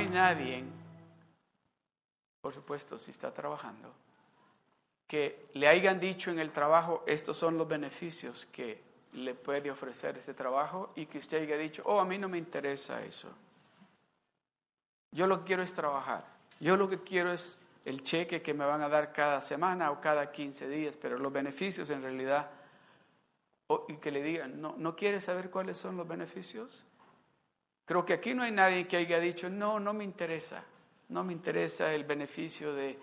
hay nadie, por supuesto, si está trabajando, que le hayan dicho en el trabajo, estos son los beneficios que le puede ofrecer ese trabajo y que usted haya dicho, oh, a mí no me interesa eso. Yo lo que quiero es trabajar. Yo lo que quiero es el cheque que me van a dar cada semana o cada 15 días, pero los beneficios en realidad, y que le digan, no, ¿no quiere saber cuáles son los beneficios? Creo que aquí no hay nadie que haya dicho, no, no me interesa, no me interesa el beneficio de,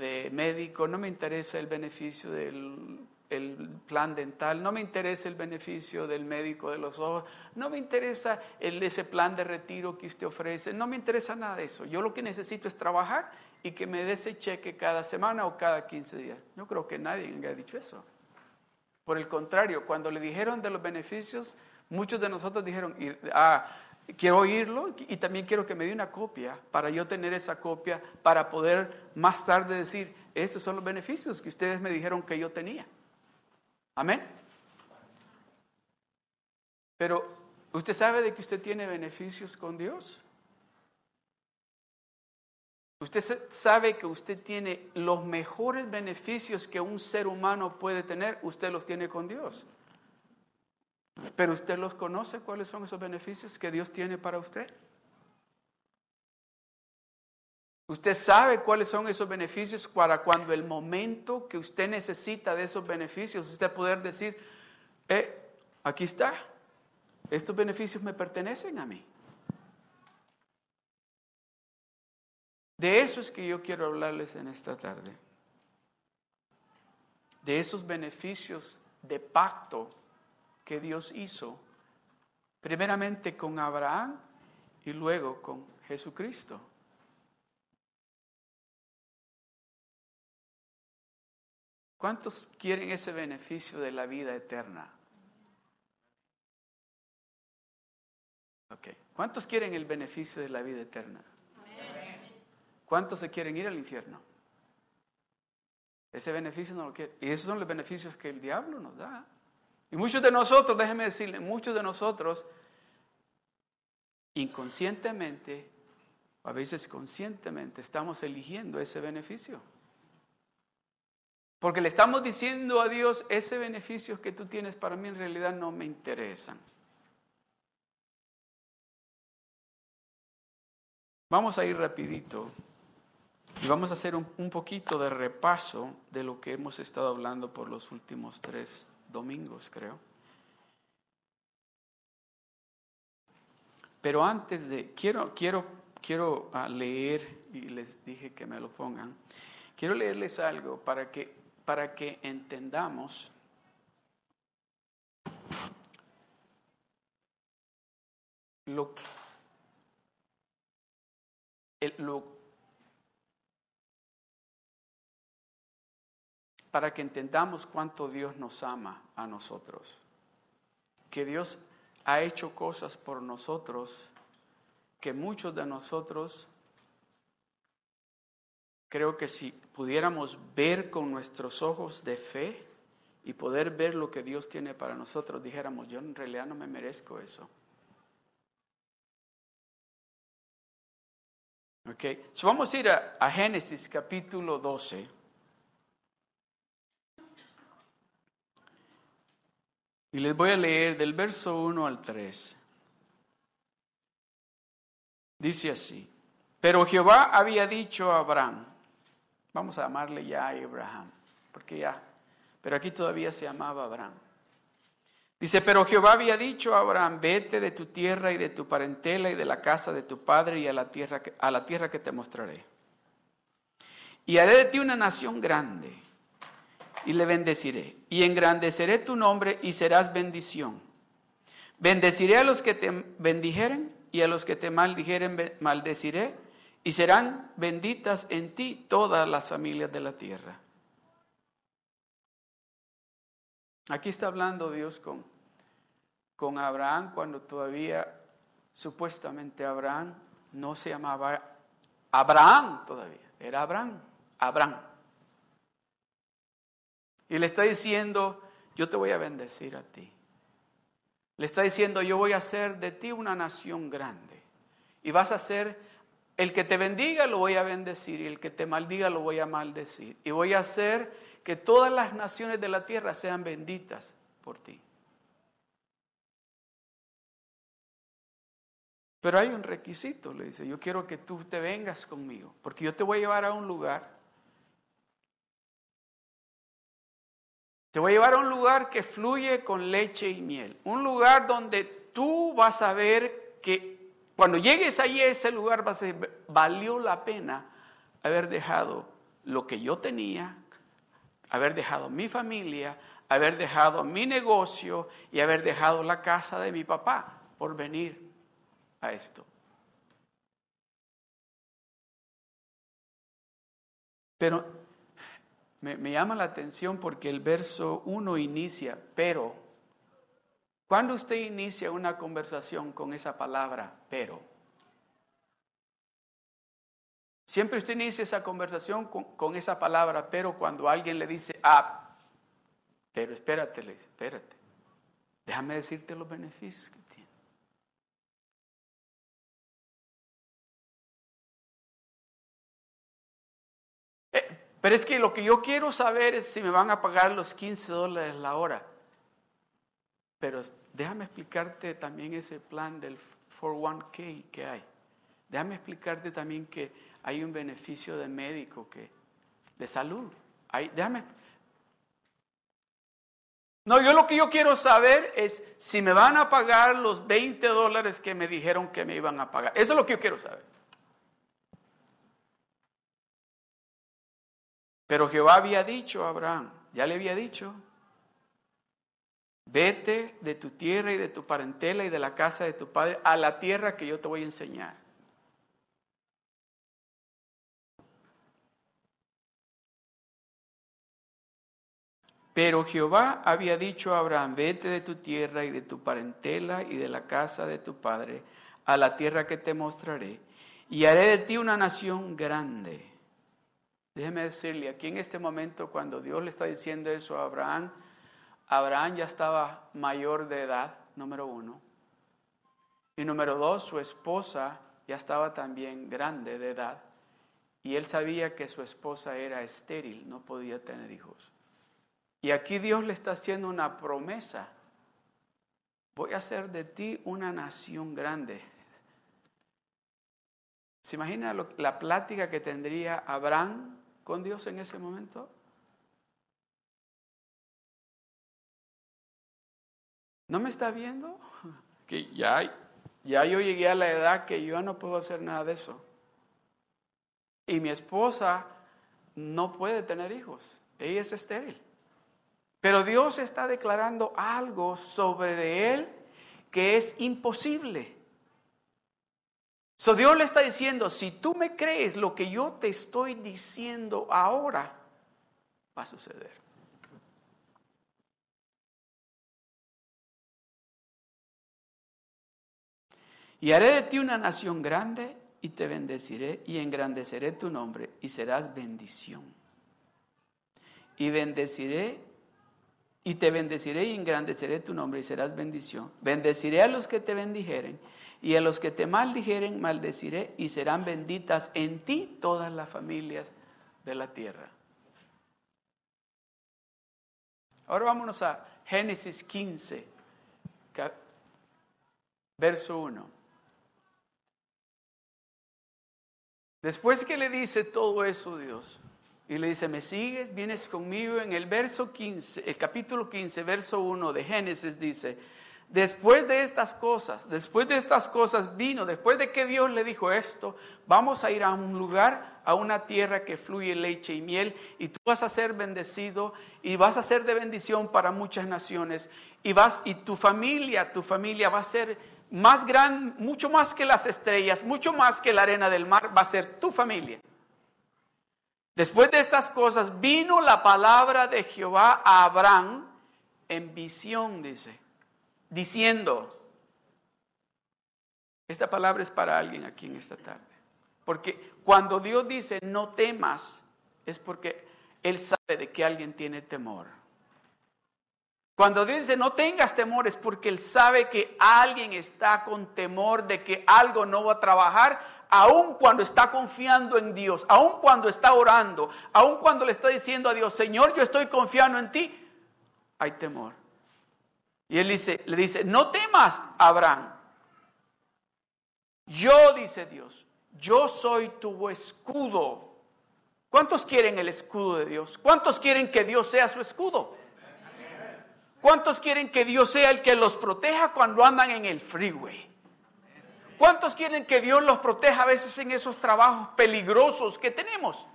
de médico, no me interesa el beneficio del el plan dental, no me interesa el beneficio del médico de los ojos, no me interesa ese plan de retiro que usted ofrece, no me interesa nada de eso. Yo lo que necesito es trabajar y que me dé ese cheque cada semana o cada 15 días. Yo creo que nadie me ha dicho eso. Por el contrario, cuando le dijeron de los beneficios, muchos de nosotros dijeron, ah, quiero oírlo y también quiero que me dé una copia para yo tener esa copia para poder más tarde decir, estos son los beneficios que ustedes me dijeron que yo tenía. Amén. Pero, ¿usted sabe de que usted tiene beneficios con Dios? Usted sabe que usted tiene los mejores beneficios que un ser humano puede tener, usted los tiene con Dios. Pero usted los conoce, ¿cuáles son esos beneficios que Dios tiene para usted? Usted sabe cuáles son esos beneficios para cuando el momento que usted necesita de esos beneficios, usted poder decir, eh, aquí está, estos beneficios me pertenecen a mí. De eso es que yo quiero hablarles en esta tarde. De esos beneficios de pacto que Dios hizo, primeramente con Abraham y luego con Jesucristo. ¿Cuántos quieren ese beneficio de la vida eterna? Okay. ¿Cuántos quieren el beneficio de la vida eterna? ¿Cuántos se quieren ir al infierno? Ese beneficio no lo quiere. Y esos son los beneficios que el diablo nos da. Y muchos de nosotros, déjenme decirle, muchos de nosotros inconscientemente, a veces conscientemente, estamos eligiendo ese beneficio. Porque le estamos diciendo a Dios, ese beneficio que tú tienes para mí en realidad no me interesan. Vamos a ir rapidito y vamos a hacer un, un, poquito de repaso de lo que hemos estado hablando por los últimos tres domingos, creo. Pero antes de, quiero, quiero, quiero ah, leer, y les dije que me lo pongan, quiero leerles algo para que para que entendamos lo, lo para que entendamos cuánto Dios nos ama a nosotros. Que Dios ha hecho cosas por nosotros que muchos de nosotros creo que si pudiéramos ver con nuestros ojos de fe y poder ver lo que Dios tiene para nosotros, dijéramos, yo en realidad no me merezco eso. Ok, vamos a ir a, a Génesis capítulo 12. Y les voy a leer del verso 1 al 3. Dice así, pero Jehová había dicho a Abraham, Vamos a llamarle ya Abraham, porque ya, pero aquí todavía se llamaba Abraham. Dice, pero Jehová había dicho a Abraham, vete de tu tierra y de tu parentela y de la casa de tu padre y a la tierra a la tierra que te mostraré. Y haré de ti una nación grande y le bendeciré. Y engrandeceré tu nombre y serás bendición. Bendeciré a los que te bendijeren y a los que te maldijeren maldeciré y serán benditas en ti todas las familias de la tierra. Aquí está hablando Dios con, con Abraham cuando todavía supuestamente Abraham no se llamaba Abraham todavía, era Abraham, Abraham. Y le está diciendo, yo te voy a bendecir a ti. Le está diciendo, yo voy a hacer de ti una nación grande. Y vas a ser, el que te bendiga lo voy a bendecir y el que te maldiga lo voy a maldecir. Y voy a hacer que todas las naciones de la tierra sean benditas por ti. Pero hay un requisito, le dice, yo quiero que tú te vengas conmigo, porque yo te voy a llevar a un lugar Te voy a llevar a un lugar que fluye con leche y miel. Un lugar donde tú vas a ver que cuando llegues ahí a ese lugar vas a decir, valió la pena haber dejado lo que yo tenía, haber dejado mi familia, haber dejado mi negocio y haber dejado la casa de mi papá por venir a esto. Pero me, llama la atención porque el verso 1 inicia, pero. ¿Cuándo usted inicia una conversación con esa palabra, pero? Siempre usted inicia esa conversación con, esa palabra, pero cuando alguien le dice, ah, pero espérate, le dice, espérate, déjame decirte los beneficios que tiene. Pero es que lo que yo quiero saber es si me van a pagar los 15 dólares la hora. Pero déjame explicarte también ese plan del 401k que hay. Déjame explicarte también que hay un beneficio de médico, que, de salud. Hay, déjame. No, yo lo que yo quiero saber es si me van a pagar los 20 dólares que me dijeron que me iban a pagar. Eso es lo que yo quiero saber. Pero Jehová había dicho a Abraham, ya le había dicho, vete de tu tierra y de tu parentela y de la casa de tu padre a la tierra que yo te voy a enseñar. Pero Jehová había dicho a Abraham, vete de tu tierra y de tu parentela y de la casa de tu padre a la tierra que te mostraré, y haré de ti una nación grande Déjeme decirle, aquí en este momento cuando Dios le está diciendo eso a Abraham, Abraham ya estaba mayor de edad, número uno. Y número dos, su esposa ya estaba también grande de edad. Y él sabía que su esposa era estéril, no podía tener hijos. Y aquí Dios le está haciendo una promesa. Voy a hacer de ti una nación grande. ¿Se imagina la plática que tendría Abraham con Dios en ese momento? ¿No me está viendo? Que ya, ya yo llegué a la edad que yo no puedo hacer nada de eso. Y mi esposa no puede tener hijos. Ella es estéril. Pero Dios está declarando algo sobre de él que es imposible. So Dios le está diciendo, si tú me crees lo que yo te estoy diciendo ahora, va a suceder. Y haré de ti una nación grande y te bendeciré y engrandeceré tu nombre y serás bendición. Y bendeciré y te bendeciré y engrandeceré tu nombre y serás bendición. Bendeciré a los que te bendijeren y a los que te maldijeren maldeciré y serán benditas en ti todas las familias de la tierra. Ahora vámonos a Génesis 15, verso 1. Después que le dice todo eso Dios, y le dice, ¿me sigues? ¿Vienes conmigo? En el verso 15, el capítulo 15, verso 1 de Génesis dice, Después de estas cosas, después de estas cosas vino, después de que Dios le dijo esto, vamos a ir a un lugar, a una tierra que fluye leche y miel, y tú vas a ser bendecido y vas a ser de bendición para muchas naciones, y vas y tu familia, tu familia va a ser más grande, mucho más que las estrellas, mucho más que la arena del mar, va a ser tu familia. Después de estas cosas vino la palabra de Jehová a Abraham en visión, dice diciendo, esta palabra es para alguien aquí en esta tarde. Porque cuando Dios dice no temas, es porque Él sabe de que alguien tiene temor. Cuando dice no tengas temor es porque Él sabe que alguien está con temor de que algo no va a trabajar, aun cuando está confiando en Dios, aun cuando está orando, aun cuando le está diciendo a Dios, Señor, yo estoy confiando en ti, hay temor. Y Él dice, le dice, no temas, Abraham. Yo, dice Dios, yo soy tu escudo. ¿Cuántos quieren el escudo de Dios? ¿Cuántos quieren que Dios sea su escudo? ¿Cuántos quieren que Dios sea el que los proteja cuando andan en el freeway? ¿Cuántos quieren que Dios los proteja a veces en esos trabajos peligrosos que tenemos?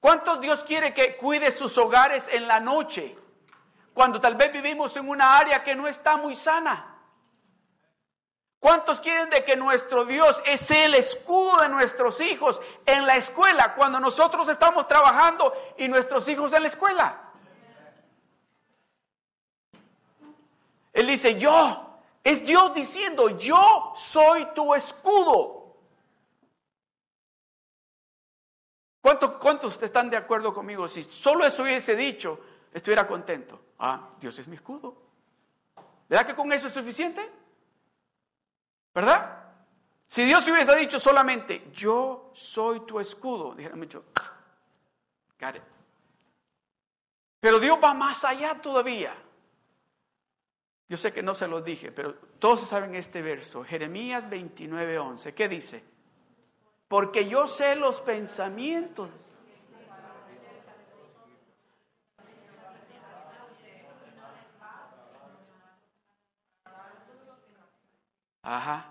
¿Cuántos Dios quiere que cuide sus hogares en la noche? Cuando tal vez vivimos en una área que no está muy sana. ¿Cuántos quieren de que nuestro Dios es el escudo de nuestros hijos en la escuela cuando nosotros estamos trabajando y nuestros hijos en la escuela? Él dice, yo, es Dios diciendo, yo soy tu escudo. ¿Cuántos, ¿Cuántos están de acuerdo conmigo? Si solo eso hubiese dicho, estuviera contento. Ah, Dios es mi escudo. ¿Verdad que con eso es suficiente? ¿Verdad? Si Dios hubiese dicho solamente, yo soy tu escudo, dijera mucho, got Pero Dios va más allá todavía. Yo sé que no se lo dije, pero todos saben este verso, Jeremías 29, 11. ¿Qué dice? Porque yo sé los pensamientos. Ajá.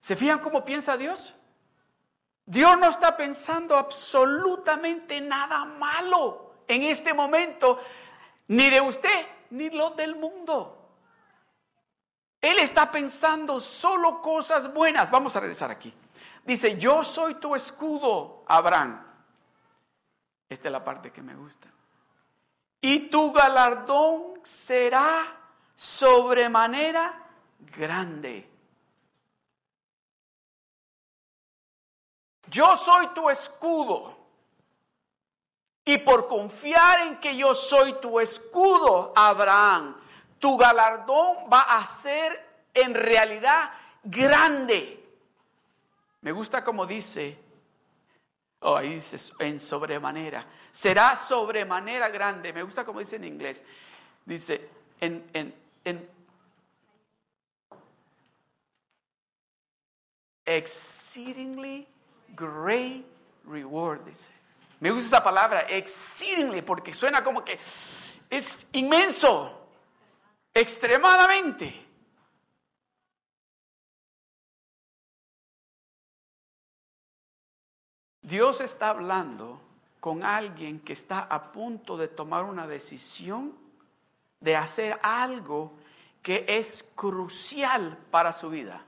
¿Se fijan cómo piensa Dios? Dios no está pensando absolutamente nada malo en este momento, ni de usted, ni lo del mundo. Él está pensando solo cosas buenas. Vamos a regresar aquí. Dice, yo soy tu escudo, Abraham. Esta es la parte que me gusta. Y tu galardón será sobremanera grande. Yo soy tu escudo. Y por confiar en que yo soy tu escudo, Abraham, tu galardón va a ser en realidad grande. Me gusta como dice, oh, ahí dice en sobremanera, será sobremanera grande. Me gusta como dice en inglés, dice en, en, en exceedingly great reward, dice. Me gusta esa palabra, exceedingly, porque suena como que es inmenso extremadamente. Dios está hablando con alguien que está a punto de tomar una decisión de hacer algo que es crucial para su vida.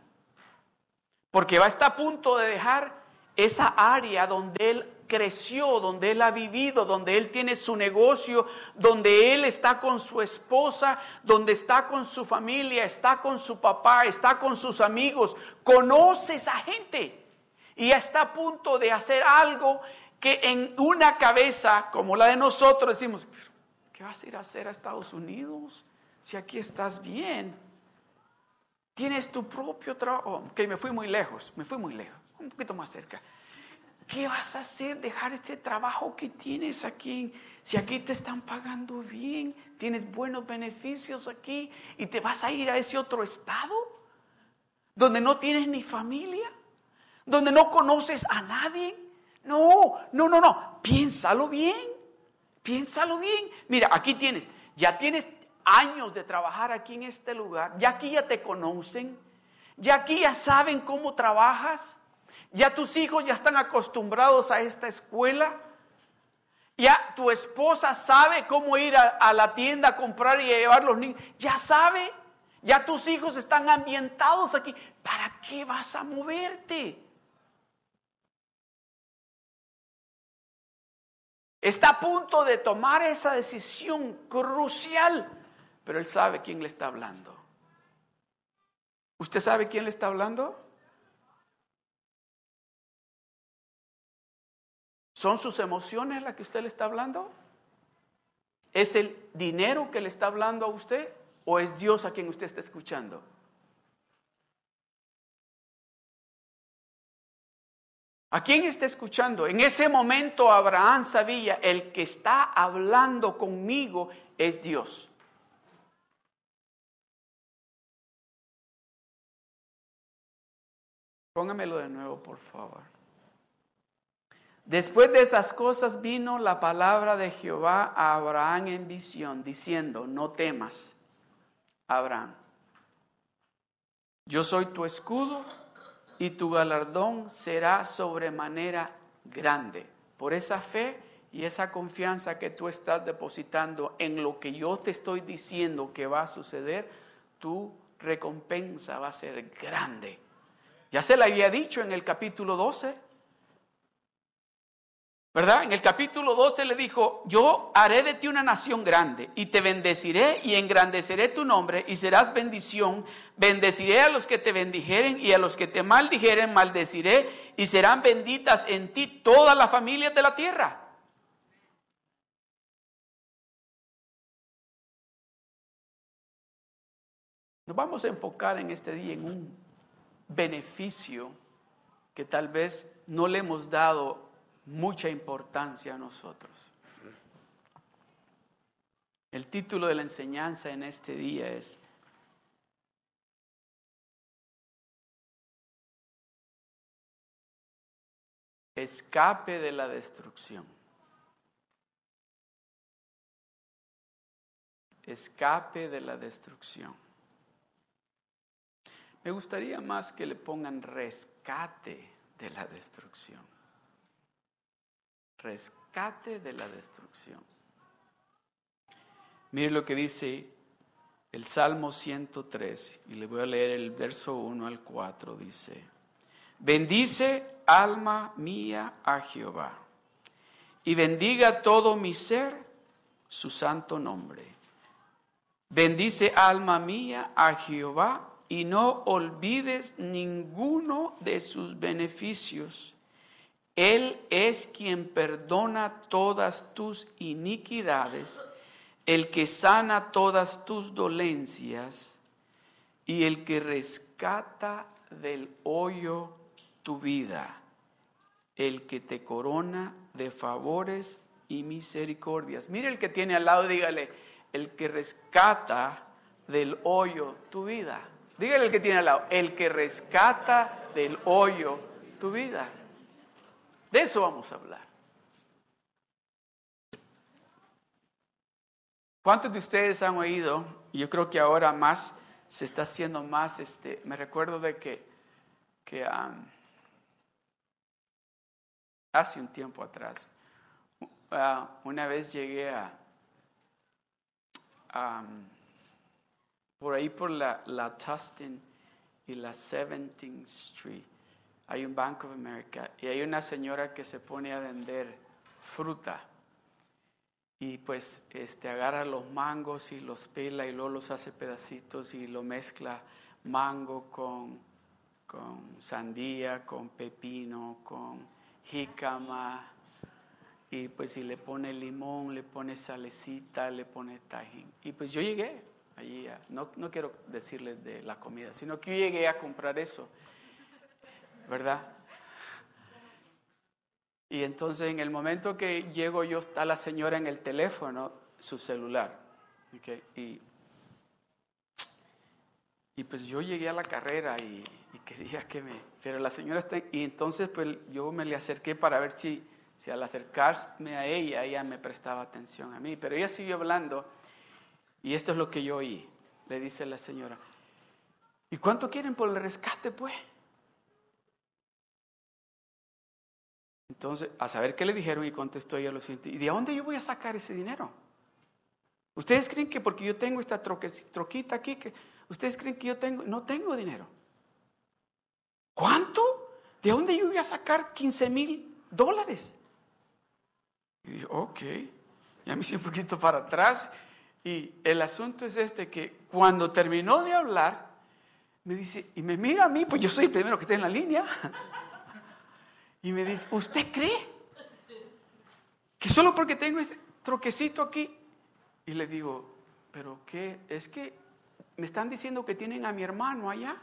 Porque va a estar a punto de dejar esa área donde él creció, donde él ha vivido, donde él tiene su negocio, donde él está con su esposa, donde está con su familia, está con su papá, está con sus amigos, conoce esa gente y está a punto de hacer algo que en una cabeza como la de nosotros decimos, ¿qué vas a ir a hacer a Estados Unidos si aquí estás bien? Tienes tu propio trabajo. Ok, me fui muy lejos, me fui muy lejos, un poquito más cerca. ¿Qué vas a hacer? Dejar este trabajo que tienes aquí. Si aquí te están pagando bien, tienes buenos beneficios aquí y te vas a ir a ese otro estado donde no tienes ni familia, donde no conoces a nadie. No, no, no, no. Piénsalo bien. Piénsalo bien. Mira, aquí tienes, ya tienes años de trabajar aquí en este lugar. Ya aquí ya te conocen. Ya aquí ya saben cómo trabajas. Ya tus hijos ya están acostumbrados a esta escuela. Ya tu esposa sabe cómo ir a, la tienda a comprar y a llevar los niños. Ya sabe. Ya tus hijos están ambientados aquí. ¿Para qué vas a moverte? Está a punto de tomar esa decisión crucial, pero él sabe quién le está hablando. ¿Usted sabe quién le está hablando? ¿Son sus emociones las que usted le está hablando? ¿Es el dinero que le está hablando a usted o es Dios a quien usted está escuchando? ¿A quién está escuchando? En ese momento Abraham sabía, el que está hablando conmigo es Dios. Póngamelo de nuevo, por favor. Después de estas cosas vino la palabra de Jehová a Abraham en visión, diciendo, no temas, Abraham. Yo soy tu escudo y tu galardón será sobremanera grande. Por esa fe y esa confianza que tú estás depositando en lo que yo te estoy diciendo que va a suceder, tu recompensa va a ser grande. Ya se la había dicho en el capítulo 12. ¿Verdad? En el capítulo 12 le dijo, yo haré de ti una nación grande y te bendeciré y engrandeceré tu nombre y serás bendición. Bendeciré a los que te bendijeren y a los que te maldijeren maldeciré y serán benditas en ti todas las familias de la tierra. Nos vamos a enfocar en este día en un beneficio que tal vez no le hemos dado mucha importancia a nosotros. El título de la enseñanza en este día es Escape de la destrucción. Escape de la destrucción. Me gustaría más que le pongan rescate de la destrucción rescate de la destrucción. Mire lo que dice el Salmo 103, y le voy a leer el verso 1 al 4, dice, bendice alma mía a Jehová, y bendiga todo mi ser su santo nombre. Bendice alma mía a Jehová, y no olvides ninguno de sus beneficios él es quien perdona todas tus iniquidades, el que sana todas tus dolencias y el que rescata del hoyo tu vida, el que te corona de favores y misericordias. Mire el que tiene al lado, dígale, el que rescata del hoyo tu vida. Dígale el que tiene al lado, el que rescata del hoyo tu vida. De eso vamos a hablar. ¿Cuántos de ustedes han oído? Yo creo que ahora más se está haciendo más, este, me recuerdo de que, que hace un tiempo atrás, uh, una vez llegué a, por ahí por la, la Tustin y la 17th Street hay un Bank of America y hay una señora que se pone a vender fruta y pues este agarra los mangos y los pela y luego los hace pedacitos y lo mezcla mango con, con sandía, con pepino, con jícama y pues si le pone limón, le pone salecita, le pone tajín. Y pues yo llegué allí, no, no quiero decirles de la comida, sino que yo llegué a comprar eso. ¿Verdad? Y entonces en el momento que llego yo está la señora en el teléfono, su celular. Y, y pues yo llegué a la carrera y, quería que me... Pero la señora está... Y entonces pues yo me le acerqué para ver si, si al acercarme a ella, ella me prestaba atención a mí. Pero ella siguió hablando y esto es lo que yo oí. Le dice la señora, ¿y cuánto quieren por el rescate pues? Entonces, a saber qué le dijeron y contestó ella lo siguiente, ¿y de dónde yo voy a sacar ese dinero? ¿Ustedes creen que porque yo tengo esta troquita aquí, que ustedes creen que yo tengo, no tengo dinero? ¿Cuánto? ¿De dónde yo voy a sacar 15 mil dólares? Y dije, ok, ya me hice un poquito para atrás. Y el asunto es este, que cuando terminó de hablar, me dice, y me mira a mí, pues yo soy el primero que está en la línea. Y me dice, ¿usted cree que solo porque tengo este troquecito aquí Y le digo, pero qué, es que me están diciendo que tienen a mi hermano allá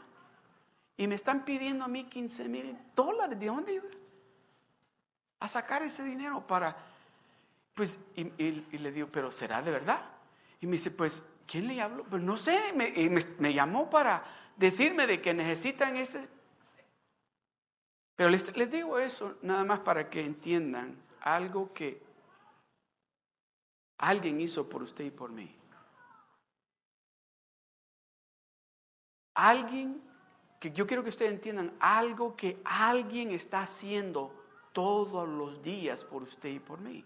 y me están pidiendo a mí 15 mil dólares. ¿De dónde iba? A sacar ese dinero para... Pues, y, le digo, pero ¿será de verdad? Y me dice, pues, ¿quién le habló? Pues no sé, me, me, llamó para decirme de que necesitan ese... Pero les, les digo eso nada más para que entiendan algo que alguien hizo por usted y por mí. Alguien que yo quiero que ustedes entiendan, algo que alguien está haciendo todos los días por usted y por mí.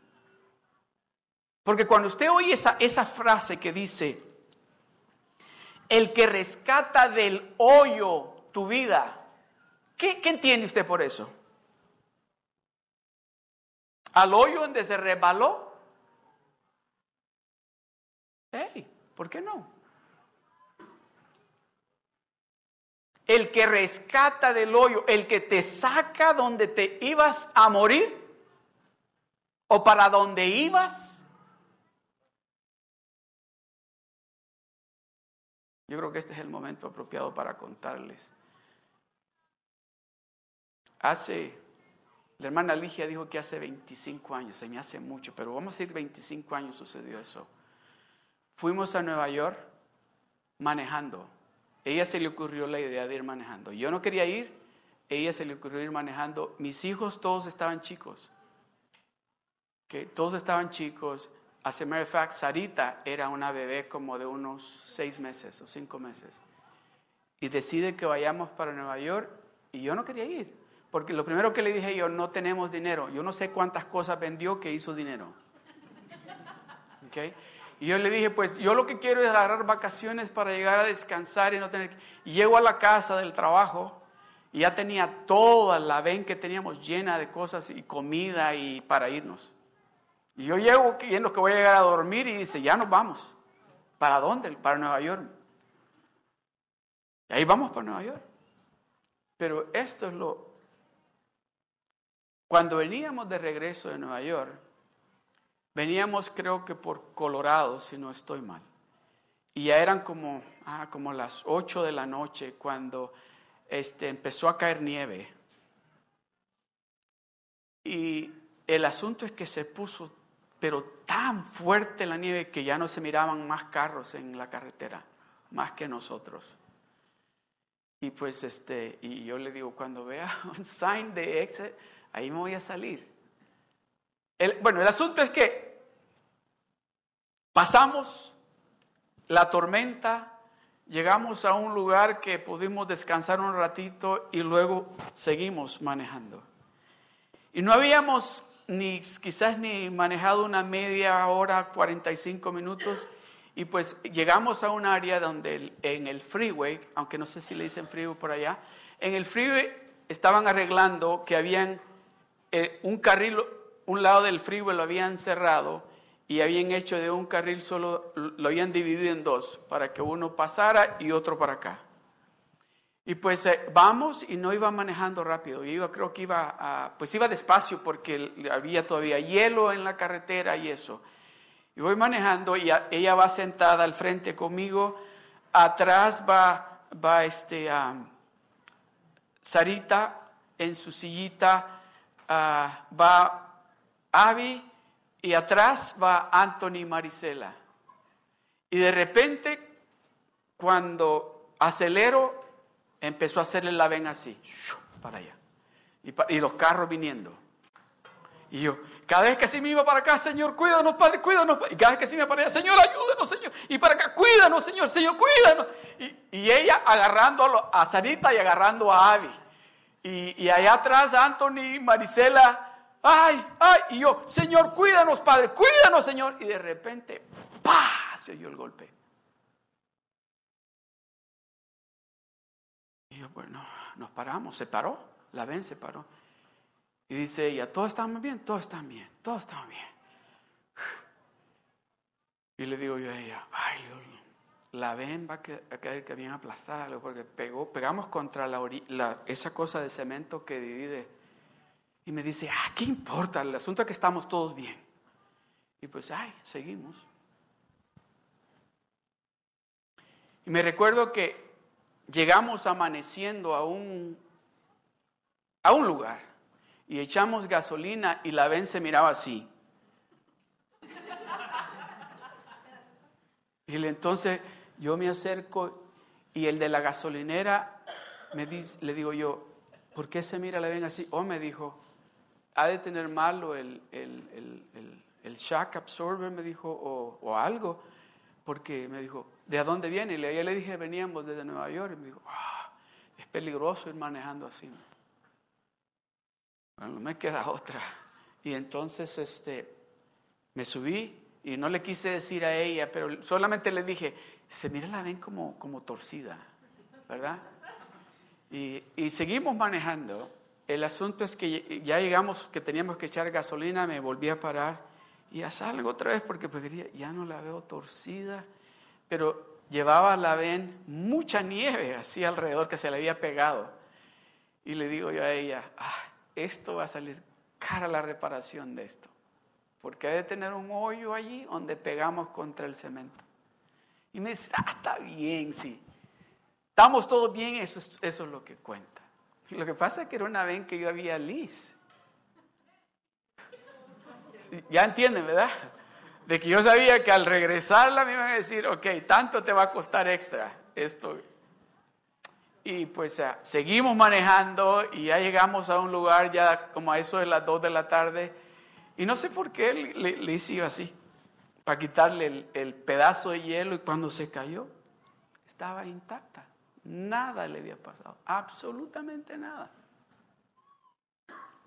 Porque cuando usted oye esa, esa frase que dice, el que rescata del hoyo tu vida, ¿qué, entiende usted por eso? ¿Al hoyo donde se resbaló? Hey, ¿por qué no? el que rescata del hoyo, el que te saca donde te ibas a morir o para donde ibas. Yo creo que este es el momento apropiado para contarles. Hace, la hermana Ligia dijo que hace 25 años, se me hace mucho, pero vamos a decir 25 años sucedió eso. Fuimos a Nueva York manejando ella se le ocurrió la idea de ir manejando. Yo no quería ir, ella se le ocurrió ir manejando. Mis hijos todos estaban chicos. Todos estaban chicos. As a matter of fact, Sarita era una bebé como de unos seis meses o cinco meses. Y decide que vayamos para Nueva York y yo no quería ir. Porque lo primero que le dije yo, no tenemos dinero. Yo no sé cuántas cosas vendió que hizo dinero. Y yo le dije, pues yo lo que quiero es agarrar vacaciones para llegar a descansar y no tener. Y llego a la casa del trabajo y ya tenía toda la ven que teníamos llena de cosas y comida y para irnos. Y yo llego lo que voy a llegar a dormir y dice, ya nos vamos. ¿Para dónde? Para Nueva York. Y ahí vamos para Nueva York. Pero esto es lo... Cuando veníamos de regreso de Nueva York, Veníamos creo que por Colorado, si no estoy mal. Y ya eran como, ah, como las 8 de la noche cuando este, empezó a caer nieve. Y el asunto es que se puso, pero tan fuerte la nieve que ya no se miraban más carros en la carretera, más que nosotros. Y pues este, y yo le digo, cuando vea un sign de exit, ahí me voy a salir. bueno, el asunto es que Pasamos la tormenta, llegamos a un lugar que pudimos descansar un ratito y luego seguimos manejando. Y no habíamos ni quizás ni manejado una media hora, 45 minutos, y pues llegamos a un área donde en el freeway, aunque no sé si le dicen freeway por allá, en el freeway estaban arreglando que habían eh, un carril, un lado del freeway lo habían cerrado y habían hecho de un carril solo, lo habían dividido en dos, para que uno pasara y otro para acá. Y pues eh, vamos y no iba manejando rápido, iba, creo que iba, pues iba despacio porque había todavía hielo en la carretera y eso. Y voy manejando y ella va sentada al frente conmigo, atrás va, va este, Sarita en su sillita, ah, va Avi y atrás va Anthony Marisela. Y de repente, cuando acelero, empezó a hacerle la ven así, para allá. Y, los carros viniendo. Y yo, cada vez que así me iba para acá, Señor, cuídanos, Padre, cuídanos. Y cada vez que así me para allá, Señor, ayúdanos, Señor. Y para acá, cuídanos, Señor, Señor, cuídanos. Y, ella agarrando a, Sarita y agarrando a Abby. Y, allá atrás, Anthony, Marisela ay, ay, y yo, Señor, cuídanos, Padre, cuídanos, Señor. Y de repente, ¡pah! se oyó el golpe. Y yo, bueno, nos paramos, se paró, la ven, se paró. Y dice ella, todos están bien, todos están bien, todos están bien. Y le digo yo a ella, ay, la ven va a caer que bien aplastada, porque pegó, pegamos contra la, esa cosa de cemento que divide y me dice, ah, ¿qué importa? El asunto es que estamos todos bien. Y pues, ay, seguimos. Y me recuerdo que llegamos amaneciendo a un, a un lugar y echamos gasolina y la ven se miraba así. Y entonces yo me acerco y el de la gasolinera me dice, le digo yo, ¿por qué se mira la ven así? O me dijo, ha de tener malo el, el, shock absorber, me dijo, o, algo, porque me dijo, ¿de dónde viene? Y yo le dije, veníamos desde Nueva York, y me dijo, ah, es peligroso ir manejando así. Bueno, no me queda otra. Y entonces este, me subí y no le quise decir a ella, pero solamente le dije, se mira la ven como, como torcida, ¿verdad? Y, y seguimos manejando el asunto es que ya llegamos, que teníamos que echar gasolina, me volví a parar y ya salgo otra vez porque pues ya no la veo torcida, pero llevaba la ven mucha nieve así alrededor que se le había pegado. Y le digo yo a ella, ah, esto va a salir cara la reparación de esto, porque hay de tener un hoyo allí donde pegamos contra el cemento. Y me dice, ah, está bien, sí. Estamos todos bien, eso, eso es lo que cuenta. Lo que pasa es que era una vez que yo había lis. Ya entienden, ¿verdad? De que yo sabía que al regresarla me iban a decir, ok, tanto te va a costar extra esto. Y pues seguimos manejando y ya llegamos a un lugar ya como a eso de las 2 de la tarde. Y no sé por qué le, le, hice así, para quitarle el, el pedazo de hielo y cuando se cayó, estaba intacta. Nada le había pasado, absolutamente nada.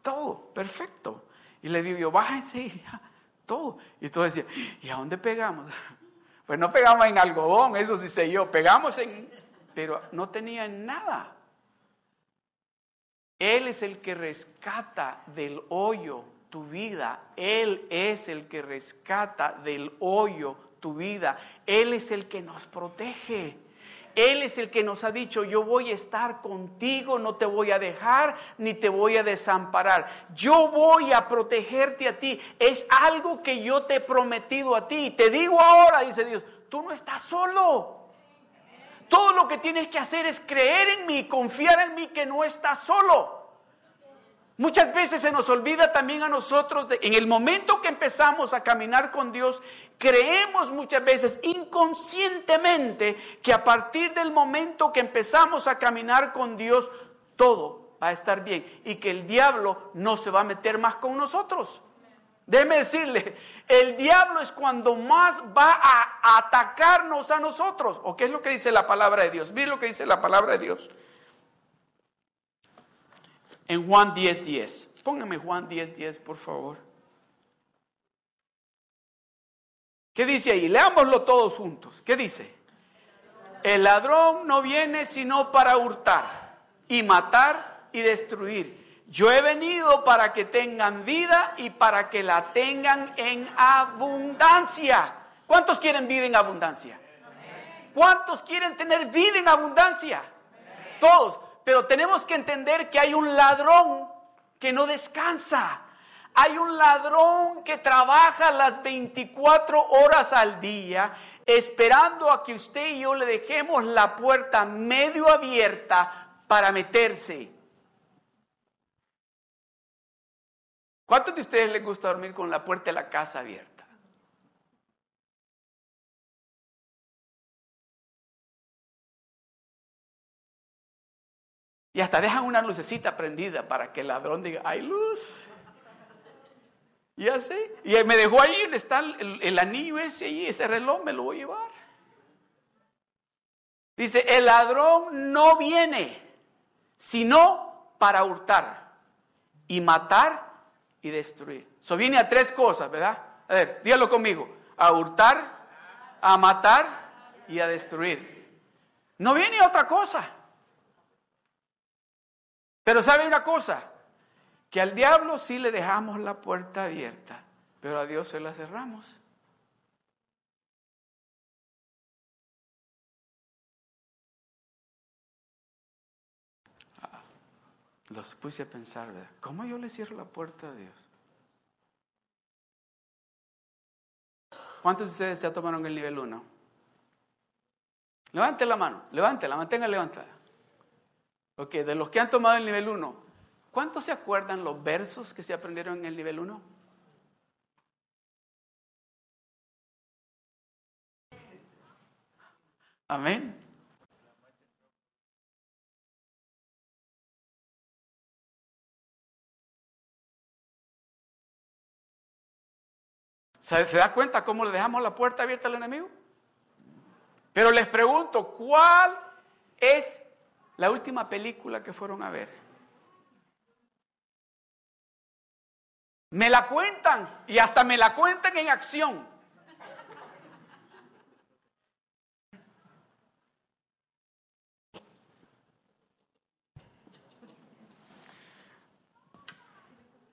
Todo, perfecto. Y le digo yo, bájense, todo. Y todo decía, ¿y a dónde pegamos? Pues no pegamos en algodón, eso sí sé yo, pegamos en... Pero no tenía nada. Él es el que rescata del hoyo tu vida. Él es el que rescata del hoyo tu vida. Él es el que nos protege. Él es el que nos ha dicho, yo voy a estar contigo, no te voy a dejar ni te voy a desamparar. Yo voy a protegerte a ti. Es algo que yo te he prometido a ti. Te digo ahora, dice Dios, tú no estás solo. Todo lo que tienes que hacer es creer en mí, confiar en mí que no estás solo. Muchas veces se nos olvida también a nosotros, en el momento que empezamos a caminar con Dios, creemos muchas veces inconscientemente que a partir del momento que empezamos a caminar con Dios, todo va a estar bien y que el diablo no se va a meter más con nosotros. Déjeme decirle, el diablo es cuando más va a atacarnos a nosotros. ¿O qué es lo que dice la palabra de Dios? Mire lo que dice la palabra de Dios en Juan 10:10. 10. Póngame Juan 10:10, 10, por favor. ¿Qué dice ahí? Leámoslo todos juntos. ¿Qué dice? El ladrón no viene sino para hurtar y matar y destruir. Yo he venido para que tengan vida y para que la tengan en abundancia. ¿Cuántos quieren vida en abundancia? ¿Cuántos quieren tener vida en abundancia? Todos. Pero tenemos que entender que hay un ladrón que no descansa. Hay un ladrón que trabaja las 24 horas al día esperando a que usted y yo le dejemos la puerta medio abierta para meterse. ¿Cuántos de ustedes les gusta dormir con la puerta de la casa abierta? Y hasta dejan una lucecita prendida para que el ladrón diga, hay luz. Y así. Y me dejó ahí, está el, anillo ese ahí, ese reloj, me lo voy a llevar. Dice, el ladrón no viene, sino para hurtar y matar y destruir. Eso viene a tres cosas, ¿verdad? A ver, dígalo conmigo. A hurtar, a matar y a destruir. No viene a otra cosa. Pero sabe una cosa, que al diablo sí le dejamos la puerta abierta, pero a Dios se la cerramos. Ah, los puse a pensar, ¿cómo yo le cierro la puerta a Dios? ¿Cuántos de ustedes ya tomaron el nivel 1? Levante la mano, levántela, mantenga levantada. Ok, de los que han tomado el nivel 1, ¿cuántos se acuerdan los versos que se aprendieron en el nivel 1? Amén. ¿Se, da cuenta cómo le dejamos la puerta abierta al enemigo? Pero les pregunto, ¿cuál es la última película que fueron a ver? Me la cuentan y hasta me la cuentan en acción.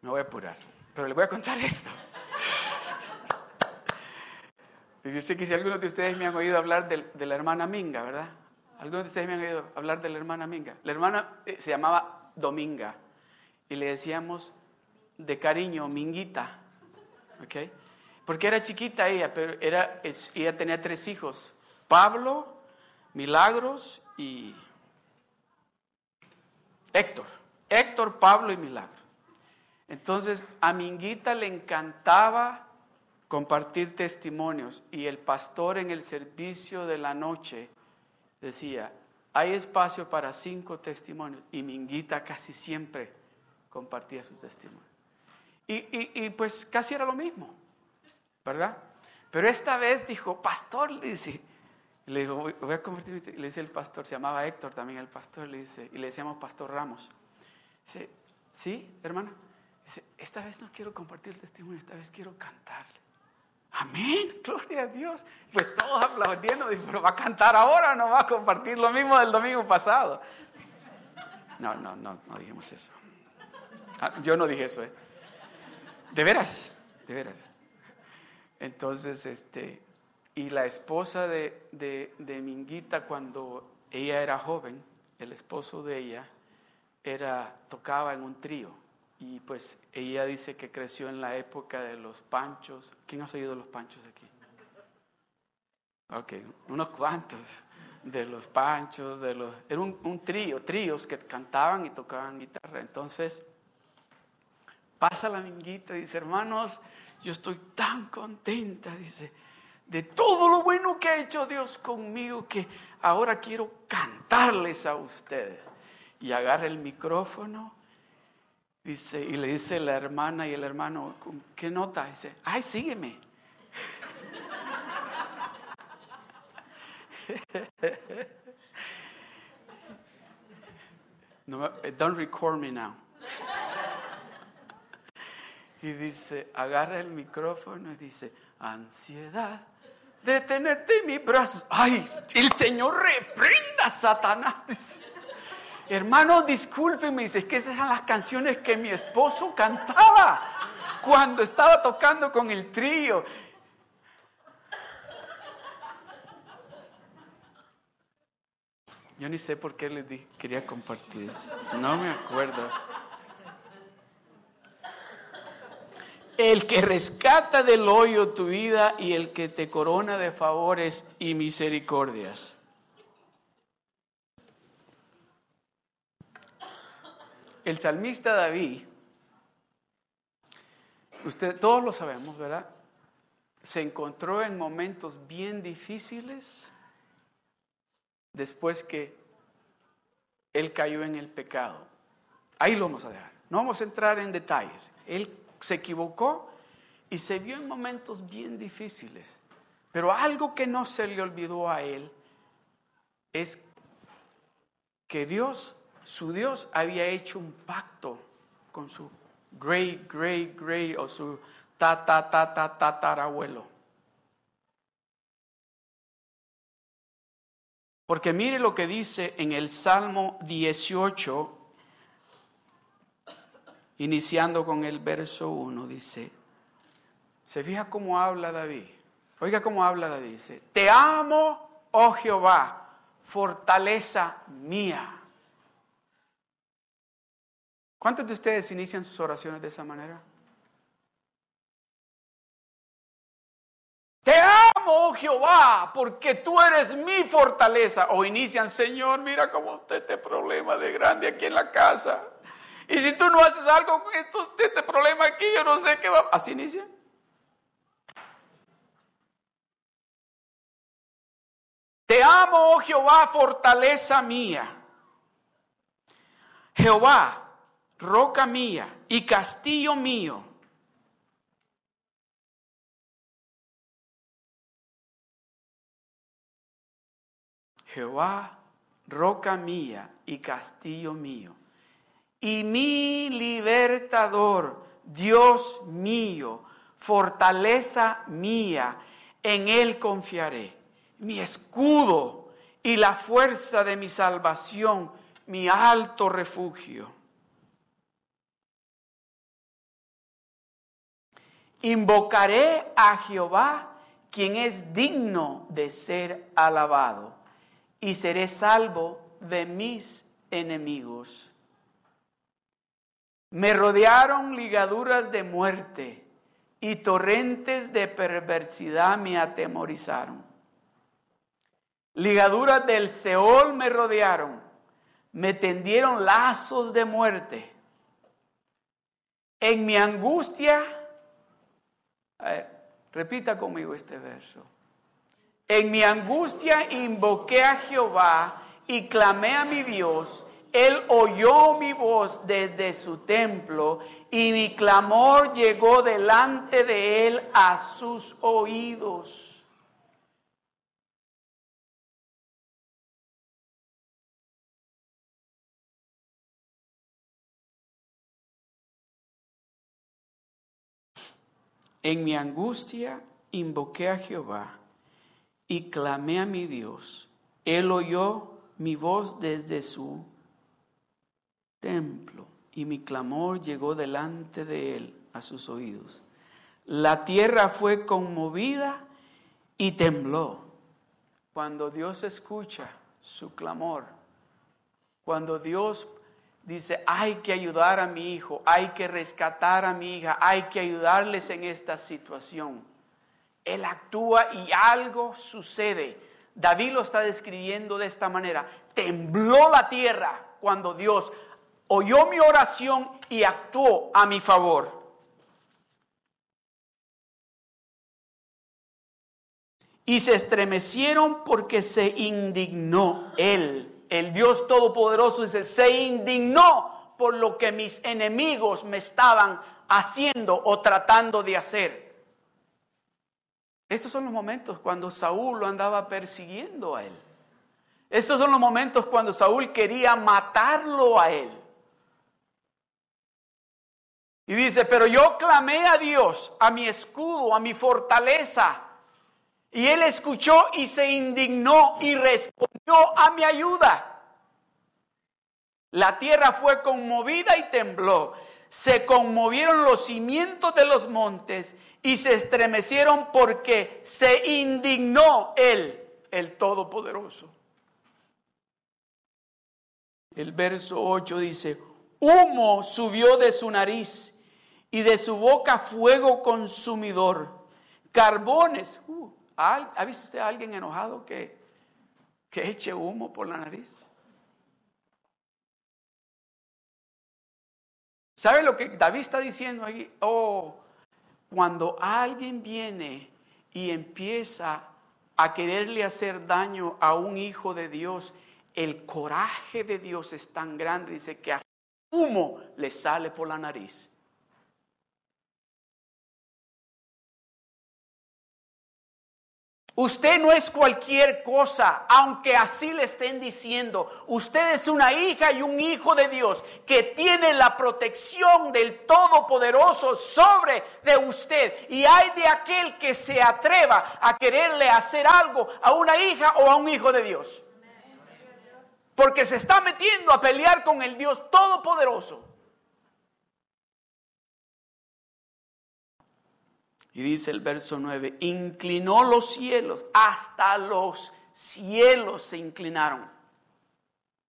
Me voy a apurar, pero les voy a contar esto. Yo sé que si algunos de ustedes me han oído hablar de, la hermana Minga, ¿verdad? Algunos de ustedes me han oído hablar de la hermana Minga. La hermana eh, se llamaba Dominga y le decíamos de cariño Minguita, ¿ok? Porque era chiquita ella, pero era, ella tenía tres hijos, Pablo, Milagros y Héctor. Héctor, Pablo y Milagros. Entonces a Minguita le encantaba compartir testimonios y el pastor en el servicio de la noche decía, hay espacio para cinco testimonios y Minguita casi siempre compartía sus testimonios. Y, pues casi era lo mismo, ¿verdad? Pero esta vez dijo, pastor, le dice, le dijo, voy a convertirme, le dice el pastor, se llamaba Héctor también el pastor, le dice, y le decíamos pastor Ramos. Dice, ¿sí, hermana? Dice, esta vez no quiero compartir el testimonio, esta vez quiero cantarle. Amén, gloria a Dios. Pues todos aplaudiendo, pero va a cantar ahora, no va a compartir lo mismo del domingo pasado. No, no, no, no dijimos eso. Ah, yo no dije eso, ¿eh? De veras, de veras. Entonces, este, y la esposa de, de, de Minguita, cuando ella era joven, el esposo de ella, era, tocaba en un trío y pues ella dice que creció en la época de los panchos. ¿Quién ha oído los panchos aquí? Ok, unos cuantos de los panchos, de los... Era un, trío, tríos que cantaban y tocaban guitarra. Entonces, pasa la minguita y dice, hermanos, yo estoy tan contenta, dice, de todo lo bueno que ha hecho Dios conmigo que ahora quiero cantarles a ustedes. Y agarra el micrófono Dice, y le dice la hermana y el hermano, ¿qué nota? Dice, ay, sígueme. No, eh, don't record me now. Y dice, agarra el micrófono y dice, ansiedad de tenerte en mis brazos. Ay, el Señor reprenda Satanás. Hermano, discúlpeme, dice, que esas eran las canciones que mi esposo cantaba cuando estaba tocando con el trío. Yo ni sé por qué le dije, quería compartir eso. No me acuerdo. El que rescata del hoyo tu vida y el que te corona de favores y misericordias. El salmista David, usted todos lo sabemos, ¿verdad? Se encontró en momentos bien difíciles después que él cayó en el pecado. Ahí lo vamos a dejar. No vamos a entrar en detalles. Él se equivocó y se vio en momentos bien difíciles. Pero algo que no se le olvidó a él es que Dios su Dios había hecho un pacto con su great, great, great o su ta, ta, ta, ta, tatarabuelo. Porque mire lo que dice en el Salmo 18, iniciando con el verso 1, dice, se fija cómo habla David. Oiga cómo habla David, dice, te amo, oh Jehová, fortaleza mía. ¿Cuántos de ustedes inician sus oraciones de esa manera? Te amo, oh Jehová, porque tú eres mi fortaleza. O inician, Señor, mira cómo está este problema de grande aquí en la casa. Y si tú no haces algo con esto, este problema aquí, yo no sé qué va. Así inicia. Te amo, oh Jehová, fortaleza mía. Jehová, roca mía y castillo mío. Jehová, roca mía y castillo mío. Y mi libertador, Dios mío, fortaleza mía, en Él confiaré. Mi escudo y la fuerza de mi salvación, mi alto refugio. Invocaré a Jehová, quien es digno de ser alabado, y seré salvo de mis enemigos. Me rodearon ligaduras de muerte y torrentes de perversidad me atemorizaron. Ligaduras del Seol me rodearon, me tendieron lazos de muerte. En mi angustia, repita conmigo este verso. En mi angustia invoqué a Jehová y clamé a mi Dios. Él oyó mi voz desde su templo y mi clamor llegó delante de él a sus oídos. En mi angustia invoqué a Jehová y clamé a mi Dios. Él oyó mi voz desde su templo y mi clamor llegó delante de él a sus oídos. La tierra fue conmovida y tembló. Cuando Dios escucha su clamor, cuando Dios dice, hay que ayudar a mi hijo, hay que rescatar a mi hija, hay que ayudarles en esta situación. Él actúa y algo sucede. David lo está describiendo de esta manera. Tembló la tierra cuando Dios oyó mi oración y actuó a mi favor. Y se estremecieron porque se indignó él el Dios Todopoderoso dice, se indignó por lo que mis enemigos me estaban haciendo o tratando de hacer. Estos son los momentos cuando Saúl lo andaba persiguiendo a él. Estos son los momentos cuando Saúl quería matarlo a él. Y dice, pero yo clamé a Dios, a mi escudo, a mi fortaleza, y él escuchó y se indignó y respondió a mi ayuda. La tierra fue conmovida y tembló. Se conmovieron los cimientos de los montes y se estremecieron porque se indignó él, el Todopoderoso. El verso 8 dice, humo subió de su nariz y de su boca fuego consumidor, carbones. ¿Ha visto usted a alguien enojado que, que eche humo por la nariz? ¿Sabe lo que David está diciendo ahí? Oh, cuando alguien viene y empieza a quererle hacer daño a un hijo de Dios, el coraje de Dios es tan grande, dice que humo le sale por la nariz. Usted no es cualquier cosa, aunque así le estén diciendo. Usted es una hija y un hijo de Dios que tiene la protección del Todopoderoso sobre de usted. Y hay de aquel que se atreva a quererle hacer algo a una hija o a un hijo de Dios. Porque se está metiendo a pelear con el Dios Todopoderoso. Y dice el verso 9, inclinó los cielos, hasta los cielos se inclinaron.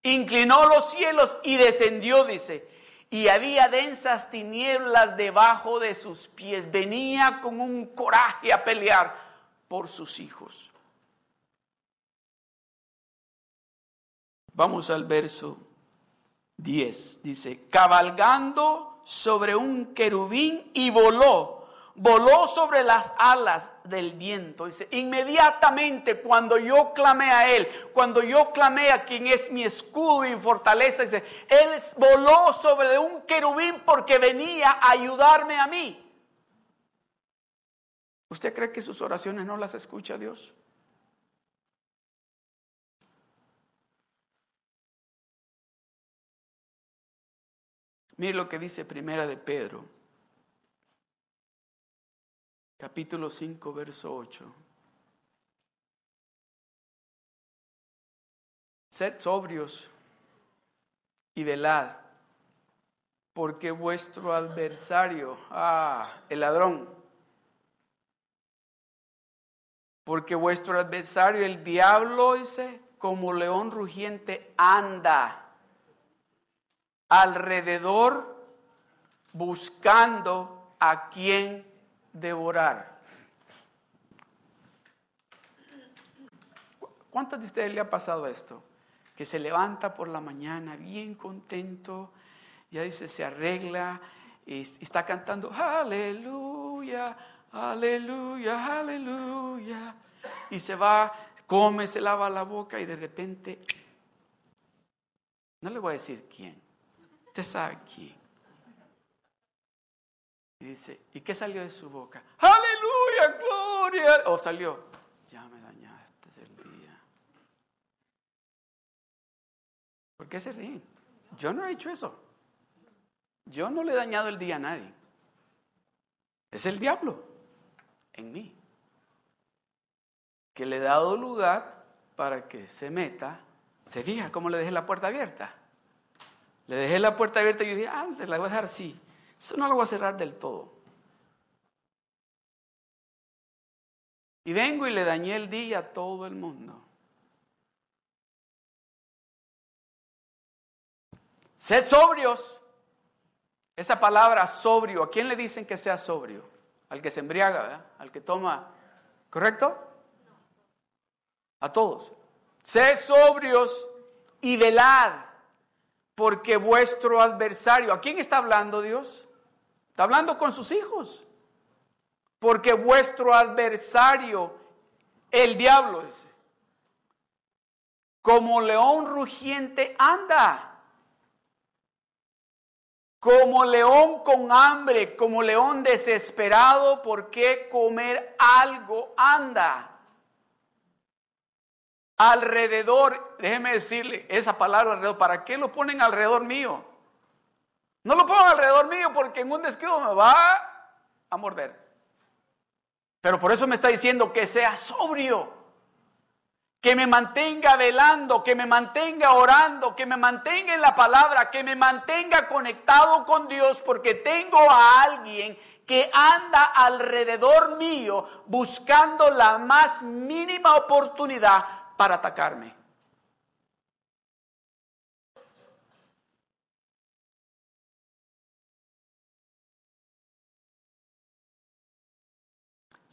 Inclinó los cielos y descendió, dice, y había densas tinieblas debajo de sus pies. Venía con un coraje a pelear por sus hijos. Vamos al verso 10. Dice, cabalgando sobre un querubín y voló voló sobre las alas del viento. Dice, inmediatamente cuando yo clamé a Él, cuando yo clamé a quien es mi escudo y fortaleza, dice, Él voló sobre un querubín porque venía a ayudarme a mí. ¿Usted cree que sus oraciones no las escucha Dios? Mire lo que dice Primera de Pedro capítulo 5, verso 8. Sed sobrios y velad, porque vuestro adversario, ah, el ladrón, porque vuestro adversario, el diablo, dice, como león rugiente, anda alrededor buscando a quien devorar. ¿Cuántos de ustedes le ha pasado esto? Que se levanta por la mañana bien contento, ya dice, se arregla y está cantando, aleluya, aleluya, aleluya. Y se va, come, se lava la boca y de repente, no le voy a decir quién, usted sabe quién y dice, ¿y qué salió de su boca? Aleluya, gloria. O salió, ya me dañaste el día. ¿Por qué se ríen? Yo no he hecho eso. Yo no le he dañado el día a nadie. Es el diablo en mí. Que le he dado lugar para que se meta. ¿Se fija cómo le dejé la puerta abierta? Le dejé la puerta abierta y yo dije, ah, la voy a dejar así. Eso no lo voy a cerrar del todo. Y vengo y le dañé el día a todo el mundo. Sed sobrios. Esa palabra sobrio, ¿a quién le dicen que sea sobrio? Al que se embriaga, ¿verdad? Al que toma. ¿Correcto? A todos. Sed sobrios y velad, porque vuestro adversario, ¿a quién está hablando Dios? Está hablando con sus hijos. Porque vuestro adversario, el diablo, dice, como león rugiente anda. Como león con hambre, como león desesperado, ¿por qué comer algo anda? Alrededor, déjeme decirle esa palabra alrededor, ¿para qué lo ponen alrededor mío? No lo pongo alrededor mío porque en un descuido me va a morder. Pero por eso me está diciendo que sea sobrio, que me mantenga velando, que me mantenga orando, que me mantenga en la palabra, que me mantenga conectado con Dios porque tengo a alguien que anda alrededor mío buscando la más mínima oportunidad para atacarme.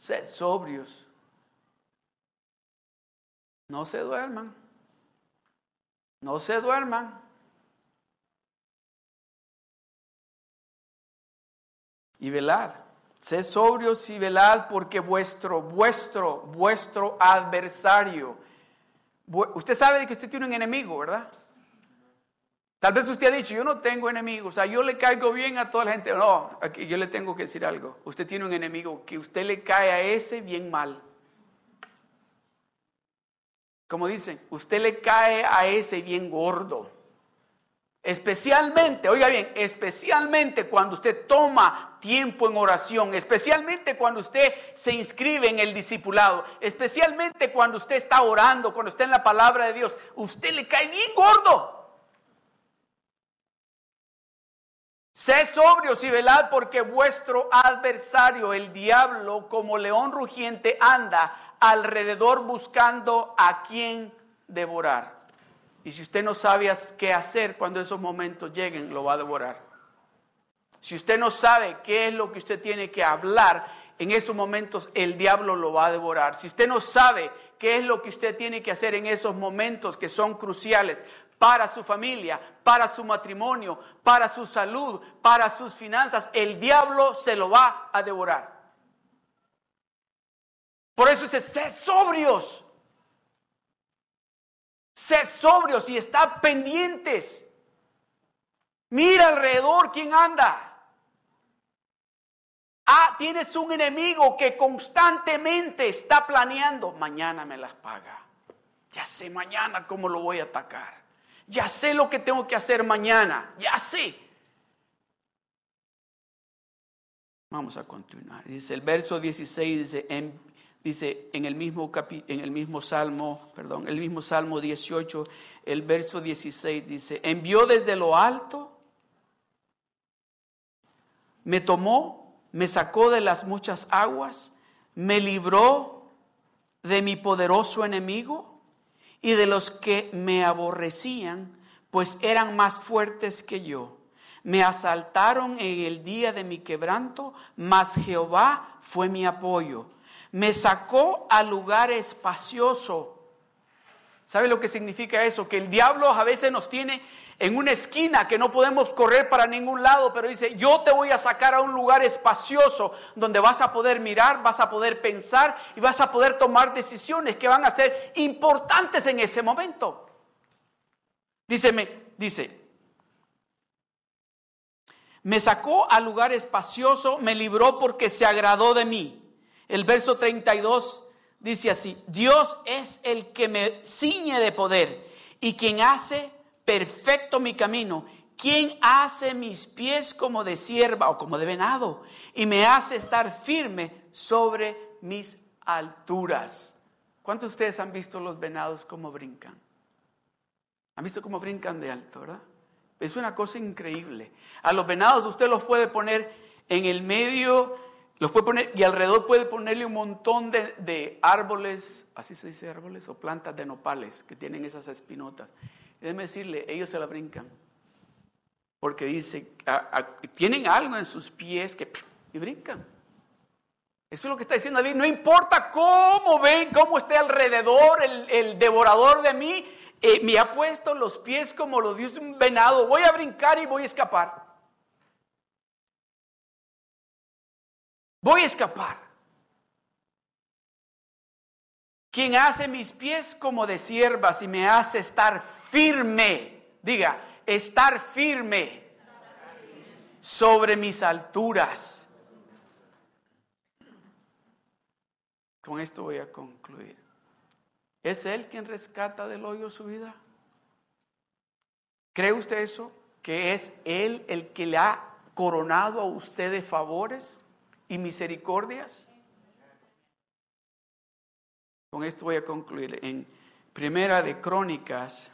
Sed sobrios. No se duerman. No se duerman. Y velad. Sed sobrios y velad porque vuestro, vuestro, vuestro adversario. Usted sabe que usted tiene un enemigo, ¿verdad? Tal vez usted ha dicho, yo no tengo enemigos, o sea, yo le caigo bien a toda la gente. No, aquí yo le tengo que decir algo. Usted tiene un enemigo que usted le cae a ese bien mal. Como dicen, usted le cae a ese bien gordo. Especialmente, oiga bien, especialmente cuando usted toma tiempo en oración, especialmente cuando usted se inscribe en el discipulado, especialmente cuando usted está orando, cuando está en la palabra de Dios, usted le cae bien gordo. Sé sobrios y velad porque vuestro adversario, el diablo, como león rugiente, anda alrededor buscando a quien devorar. Y si usted no sabe qué hacer cuando esos momentos lleguen, lo va a devorar. Si usted no sabe qué es lo que usted tiene que hablar en esos momentos el diablo lo va a devorar. Si usted no sabe qué es lo que usted tiene que hacer en esos momentos que son cruciales para su familia, para su matrimonio, para su salud, para sus finanzas, el diablo se lo va a devorar. Por eso dice, sé sobrios. Sé sobrios y está pendientes. Mira alrededor quién anda. Ah, tienes un enemigo que constantemente está planeando. Mañana me las paga. Ya sé mañana cómo lo voy a atacar. Ya sé lo que tengo que hacer mañana. Ya sé. Vamos a continuar. Dice el verso 16, dice, en, dice en, el mismo en el mismo Salmo, perdón, el mismo Salmo 18, el verso 16 dice, envió desde lo alto, me tomó me sacó de las muchas aguas, me libró de mi poderoso enemigo y de los que me aborrecían, pues eran más fuertes que yo. Me asaltaron en el día de mi quebranto, mas Jehová fue mi apoyo. Me sacó a lugar espacioso. ¿Sabe lo que significa eso? Que el diablo a veces nos tiene en una esquina que no podemos correr para ningún lado, pero dice, yo te voy a sacar a un lugar espacioso donde vas a poder mirar, vas a poder pensar y vas a poder tomar decisiones que van a ser importantes en ese momento. Díceme, dice, me sacó a lugar espacioso, me libró porque se agradó de mí. El verso 32 dice así, Dios es el que me ciñe de poder y quien hace perfecto mi camino. ¿Quién hace mis pies como de sierva o como de venado? Y me hace estar firme sobre mis alturas. ¿Cuántos de ustedes han visto los venados como brincan? ¿Han visto cómo brincan de alto, verdad? Es una cosa increíble. A los venados usted los puede poner en el medio, los puede poner y alrededor puede ponerle un montón de, de árboles, así se dice árboles, o plantas de nopales que tienen esas espinotas. Déjeme decirle, ellos se la brincan. Porque dice, tienen algo en sus pies que y brincan. Eso es lo que está diciendo David. No importa cómo ven, cómo esté alrededor el, devorador de mí, eh, me ha puesto los pies como los de un venado. Voy a brincar y voy a escapar. Voy a escapar. Quien hace mis pies como de siervas y me hace estar firme. Diga, estar firme sobre mis alturas. Con esto voy a concluir. ¿Es Él quien rescata del hoyo su vida? ¿Cree usted eso? ¿Que es Él el que le ha coronado a usted favores y misericordias? Con esto voy a concluir. En Primera de Crónicas,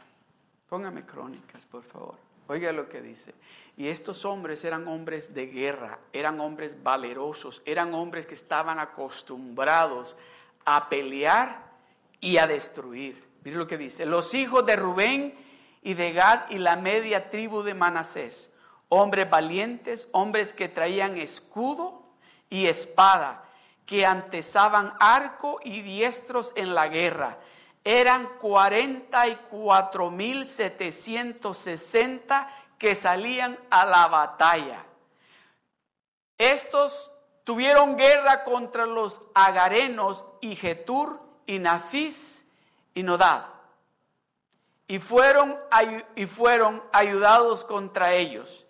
póngame Crónicas, por favor. Oiga lo que dice. Y estos hombres eran hombres de guerra, eran hombres valerosos, eran hombres que estaban acostumbrados a pelear y a destruir. Mire lo que dice. Los hijos de Rubén y de Gad y la media tribu de Manasés, hombres valientes, hombres que traían escudo y espada que antesaban arco y diestros en la guerra. Eran 44.760 que salían a la batalla. Estos tuvieron guerra contra los agarenos y Getur y Nafis y Nodad. Y fueron, y fueron ayudados contra ellos.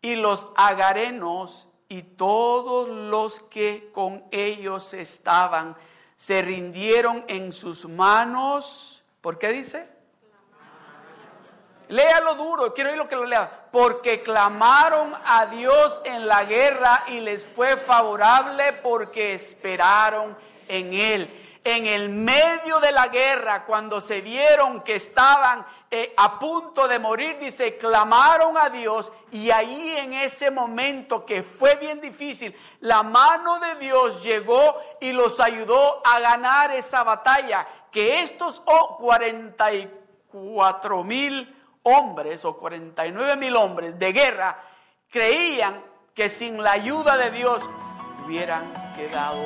Y los agarenos y todos los que con ellos estaban se rindieron en sus manos. ¿Por qué dice? Léalo duro, quiero oír lo que lo lea. Porque clamaron a Dios en la guerra y les fue favorable porque esperaron en Él en el medio de la guerra, cuando se vieron que estaban eh, a punto de morir, dice, clamaron a Dios y ahí en ese momento que fue bien difícil, la mano de Dios llegó y los ayudó a ganar esa batalla, que estos 44 mil hombres o 49 mil hombres de guerra creían que sin la ayuda de Dios hubieran quedado